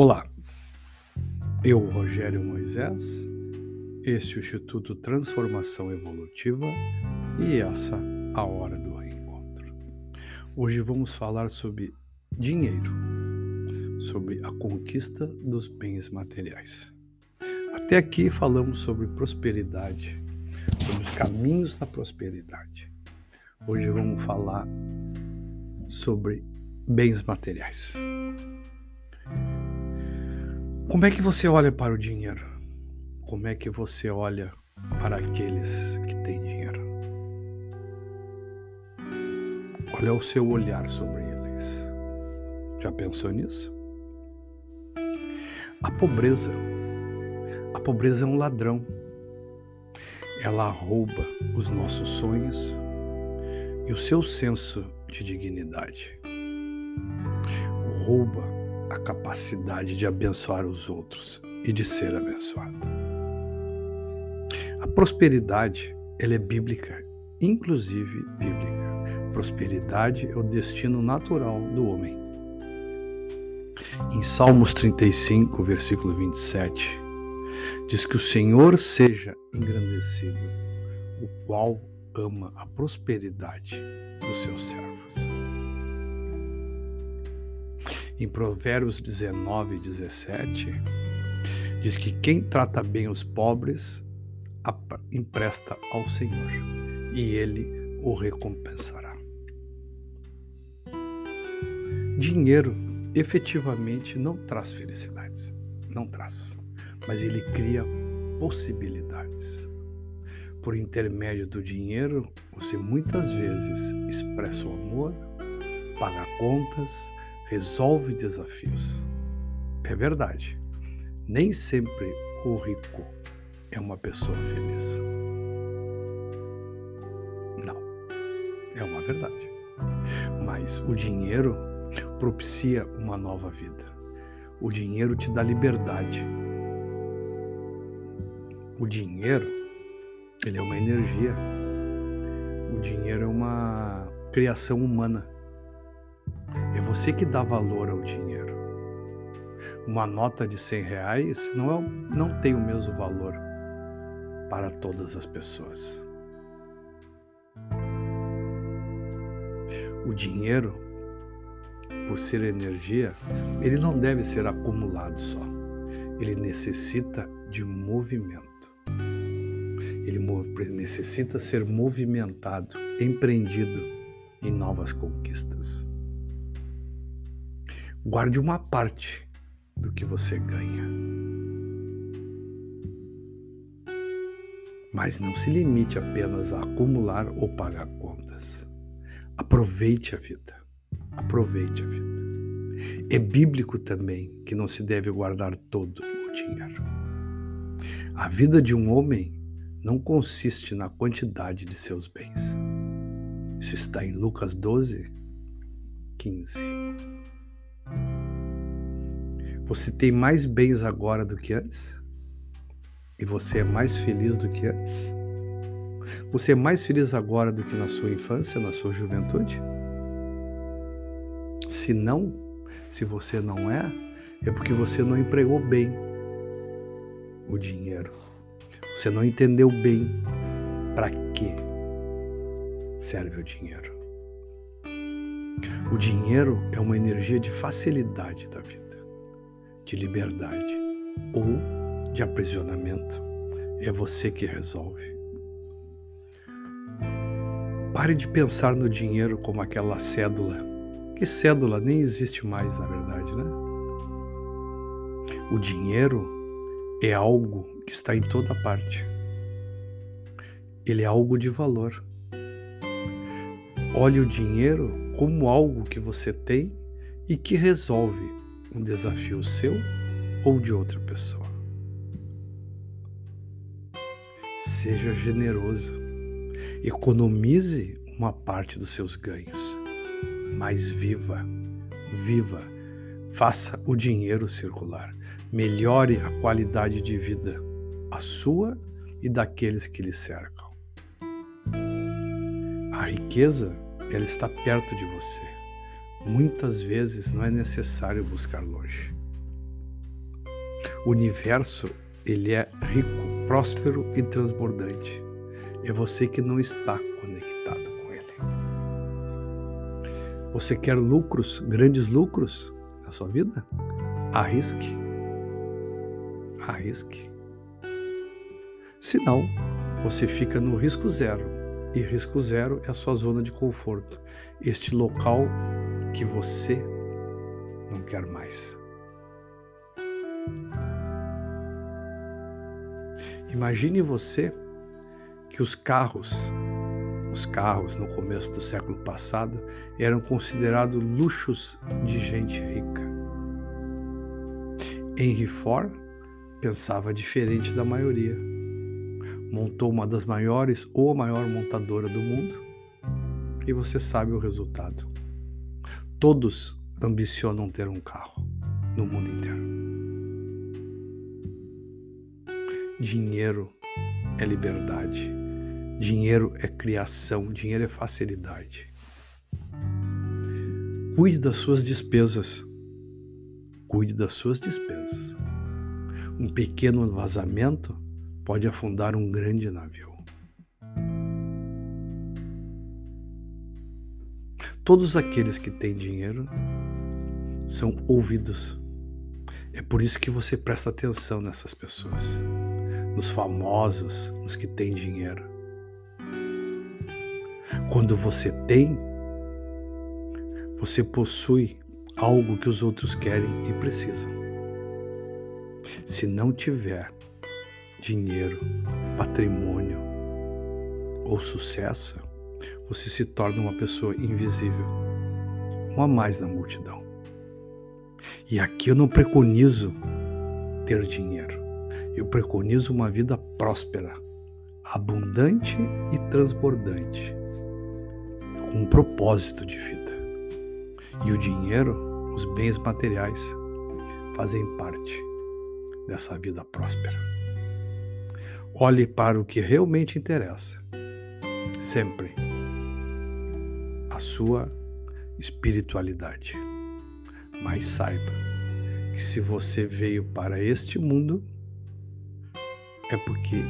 Olá, eu, Rogério Moisés, este é o Instituto Transformação Evolutiva e essa a hora do reencontro. Hoje vamos falar sobre dinheiro, sobre a conquista dos bens materiais. Até aqui falamos sobre prosperidade, sobre os caminhos da prosperidade. Hoje vamos falar sobre bens materiais. Como é que você olha para o dinheiro? Como é que você olha para aqueles que têm dinheiro? Qual é o seu olhar sobre eles? Já pensou nisso? A pobreza. A pobreza é um ladrão. Ela rouba os nossos sonhos e o seu senso de dignidade. Rouba a capacidade de abençoar os outros e de ser abençoado. A prosperidade, ela é bíblica, inclusive bíblica. Prosperidade é o destino natural do homem. Em Salmos 35, versículo 27, diz que o Senhor seja engrandecido, o qual ama a prosperidade dos seus servos. Em Provérbios 19, 17, diz que quem trata bem os pobres empresta ao Senhor e ele o recompensará. Dinheiro efetivamente não traz felicidades, não traz, mas ele cria possibilidades. Por intermédio do dinheiro, você muitas vezes expressa o amor, paga contas, resolve desafios. É verdade. Nem sempre o rico é uma pessoa feliz. Não. É uma verdade. Mas o dinheiro propicia uma nova vida. O dinheiro te dá liberdade. O dinheiro, ele é uma energia. O dinheiro é uma criação humana é você que dá valor ao dinheiro. Uma nota de 100 reais não, é, não tem o mesmo valor para todas as pessoas. O dinheiro, por ser energia, ele não deve ser acumulado só. Ele necessita de movimento. Ele necessita ser movimentado, empreendido em novas conquistas. Guarde uma parte do que você ganha. Mas não se limite apenas a acumular ou pagar contas. Aproveite a vida. Aproveite a vida. É bíblico também que não se deve guardar todo o dinheiro. A vida de um homem não consiste na quantidade de seus bens. Isso está em Lucas 12, 15. Você tem mais bens agora do que antes? E você é mais feliz do que antes? Você é mais feliz agora do que na sua infância, na sua juventude? Se não, se você não é, é porque você não empregou bem o dinheiro. Você não entendeu bem para que serve o dinheiro. O dinheiro é uma energia de facilidade da vida de liberdade ou de aprisionamento. É você que resolve. Pare de pensar no dinheiro como aquela cédula. Que cédula nem existe mais, na verdade, né? O dinheiro é algo que está em toda parte. Ele é algo de valor. Olhe o dinheiro como algo que você tem e que resolve um desafio seu ou de outra pessoa. Seja generoso, economize uma parte dos seus ganhos, mas viva, viva, faça o dinheiro circular, melhore a qualidade de vida, a sua e daqueles que lhe cercam. A riqueza, ela está perto de você Muitas vezes não é necessário buscar longe. O universo, ele é rico, próspero e transbordante. É você que não está conectado com ele. Você quer lucros, grandes lucros na sua vida? Arrisque. Arrisque. Se não, você fica no risco zero. E risco zero é a sua zona de conforto. Este local que você não quer mais. Imagine você que os carros, os carros no começo do século passado eram considerados luxos de gente rica. Henry Ford pensava diferente da maioria. Montou uma das maiores ou a maior montadora do mundo e você sabe o resultado. Todos ambicionam ter um carro no mundo inteiro. Dinheiro é liberdade. Dinheiro é criação. Dinheiro é facilidade. Cuide das suas despesas. Cuide das suas despesas. Um pequeno vazamento pode afundar um grande navio. Todos aqueles que têm dinheiro são ouvidos. É por isso que você presta atenção nessas pessoas nos famosos, nos que têm dinheiro. Quando você tem, você possui algo que os outros querem e precisam. Se não tiver dinheiro, patrimônio ou sucesso, você se torna uma pessoa invisível, um a mais na multidão. E aqui eu não preconizo ter dinheiro. Eu preconizo uma vida próspera, abundante e transbordante, com um propósito de vida. E o dinheiro, os bens materiais, fazem parte dessa vida próspera. Olhe para o que realmente interessa, sempre sua espiritualidade. Mas saiba que se você veio para este mundo, é porque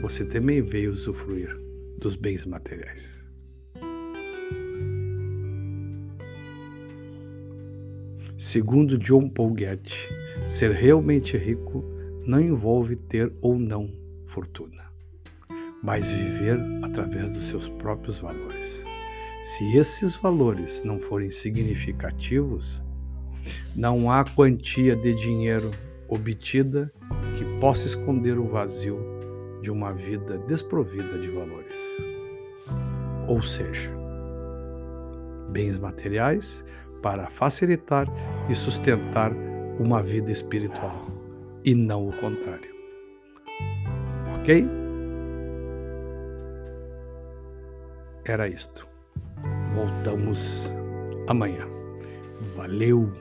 você também veio usufruir dos bens materiais. Segundo John Paul Getty, ser realmente rico não envolve ter ou não fortuna, mas viver através dos seus próprios valores. Se esses valores não forem significativos, não há quantia de dinheiro obtida que possa esconder o vazio de uma vida desprovida de valores. Ou seja, bens materiais para facilitar e sustentar uma vida espiritual e não o contrário. Ok? Era isto. Voltamos amanhã. Valeu!